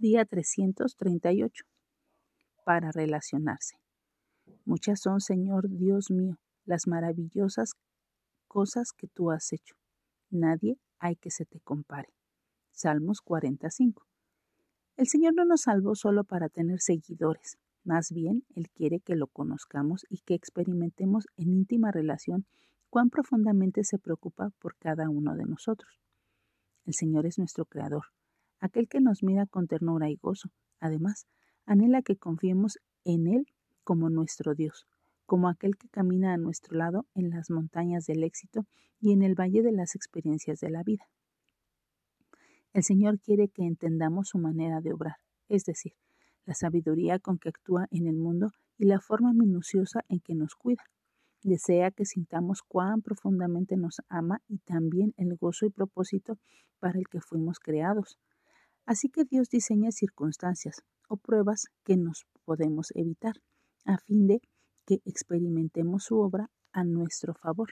Día 338. Para relacionarse. Muchas son, Señor Dios mío, las maravillosas cosas que tú has hecho. Nadie hay que se te compare. Salmos 45. El Señor no nos salvó solo para tener seguidores, más bien Él quiere que lo conozcamos y que experimentemos en íntima relación cuán profundamente se preocupa por cada uno de nosotros. El Señor es nuestro Creador, aquel que nos mira con ternura y gozo. Además, anhela que confiemos en Él como nuestro Dios, como aquel que camina a nuestro lado en las montañas del éxito y en el valle de las experiencias de la vida. El Señor quiere que entendamos su manera de obrar, es decir, la sabiduría con que actúa en el mundo y la forma minuciosa en que nos cuida. Desea que sintamos cuán profundamente nos ama y también el gozo y propósito para el que fuimos creados. Así que Dios diseña circunstancias o pruebas que nos podemos evitar, a fin de que experimentemos su obra a nuestro favor.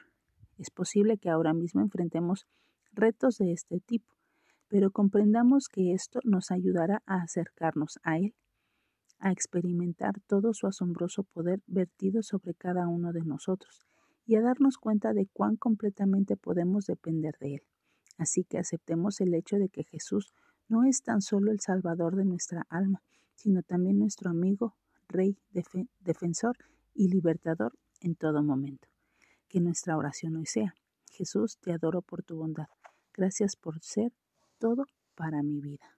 Es posible que ahora mismo enfrentemos retos de este tipo, pero comprendamos que esto nos ayudará a acercarnos a Él, a experimentar todo su asombroso poder vertido sobre cada uno de nosotros y a darnos cuenta de cuán completamente podemos depender de Él. Así que aceptemos el hecho de que Jesús no es tan solo el Salvador de nuestra alma, sino también nuestro amigo, Rey, defensor y libertador en todo momento. Que nuestra oración hoy sea, Jesús, te adoro por tu bondad. Gracias por ser todo para mi vida.